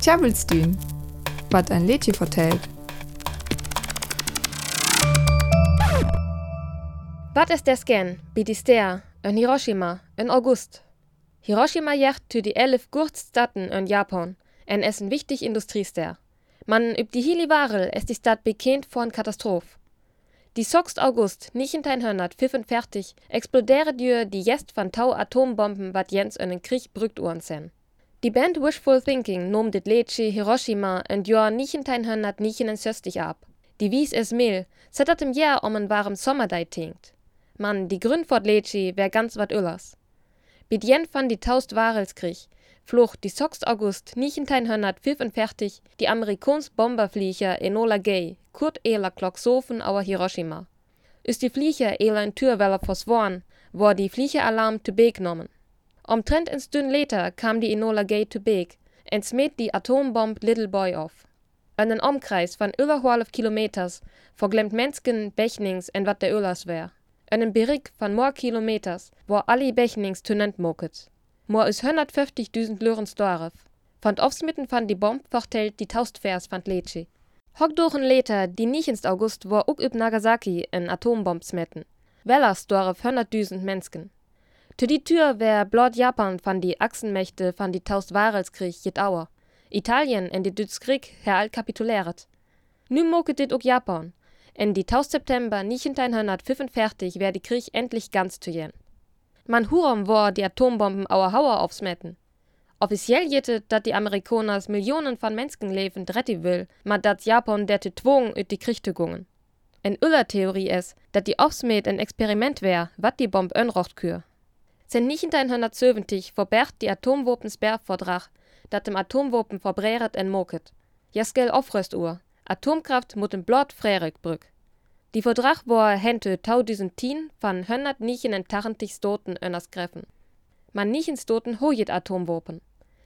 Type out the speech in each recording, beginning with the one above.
Tjabelstün, wat ein Lädchen vertellt. Wat ist der Scan, wie die Ster, in Hiroshima, in August? Hiroshima jacht zu die elf Gurtstatten in Japan, en es ein wichtig Industriester. Man üb die Hili Warel ist die Stadt bekannt en Katastrophe. Die 6. August 1945 explodere die Jest van Tau Atombomben wat Jens in den Krieg brückt uhren sen. Die Band Wishful Thinking nom dit Leche Hiroshima in Jahr 1969 ab. Die wies es Mehl, settert im Jahr um en warm Sommerdei tinkt. Man, die Grund fort Leche wär ganz wat Ullers. Bid jen van die Taust Warelskrieg, flucht die 6. August 1945 die Amerikons Bomberflieger Enola Gay, Kurt Ela Klocksofen auer Hiroshima. Ist die Flieger Ela in Türweller versworn, war die Fliegeralarm zu Beek genommen. Omtrent ins Dünn later kam die Enola Gay zu Beek en smet die Atombomb Little Boy auf. An den Umkreis von über 12 Kilometers verglemmt Mensken Bechnings en wat der Öllers wär. Einen Berig von more Kilometers, wo alle Bechnings tönent moket. More is 150.000 Lörens Dorf. Von aufsmitten van die Bomb vertellt die Taustvers van Letschi. Hock dochen later, die nicht ins August, wo ook üb Nagasaki en Atombomb smetten. Wellers Dorf 100.000 Mensken. Zu die Tür wär blot Japan van die Achsenmächte van die Taust Warelskrieg jet Auer. Italien en die Dütskrieg her alt kapituläret. Nu moket dit ook Japan. En die 10 September 1945 wär die Krieg endlich ganz zu jen. Man hurom war die Atombomben auer Hauer aufsmetten. Offiziell jette, dat die Amerikaners Millionen von Menschenleben retten will, ma dat Japan der twong üt die Krieg zu gungen. En Uller Theorie es, dat die Aufsmet ein Experiment wär, wat die Bomb önrocht kür. Sen 1970 verbergt die Atomwopens Verdrag, dat dem Atomwopen verbräret en moket. Jaskel Aufröstuhr. Atomkraft mut dem Blot Frärik brück. Die Vertrag war hente 2010 van 189 Stoten önners Greffen. Man nicht ins Stoten hojet Atomwopen.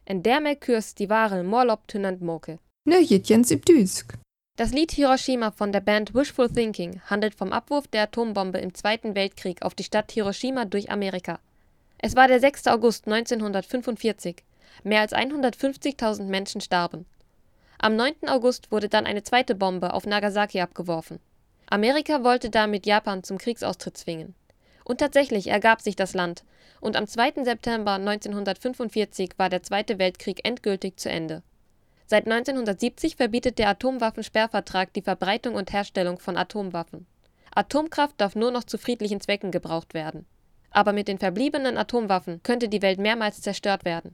En dermee kürst die Ware morlob tünnend moke. Ne Jens im Düsk. Das Lied Hiroshima von der Band Wishful Thinking handelt vom Abwurf der Atombombe im Zweiten Weltkrieg auf die Stadt Hiroshima durch Amerika. Es war der 6. August 1945. Mehr als 150.000 Menschen starben. Am 9. August wurde dann eine zweite Bombe auf Nagasaki abgeworfen. Amerika wollte damit Japan zum Kriegsaustritt zwingen. Und tatsächlich ergab sich das Land, und am 2. September 1945 war der Zweite Weltkrieg endgültig zu Ende. Seit 1970 verbietet der Atomwaffensperrvertrag die Verbreitung und Herstellung von Atomwaffen. Atomkraft darf nur noch zu friedlichen Zwecken gebraucht werden. Aber mit den verbliebenen Atomwaffen könnte die Welt mehrmals zerstört werden.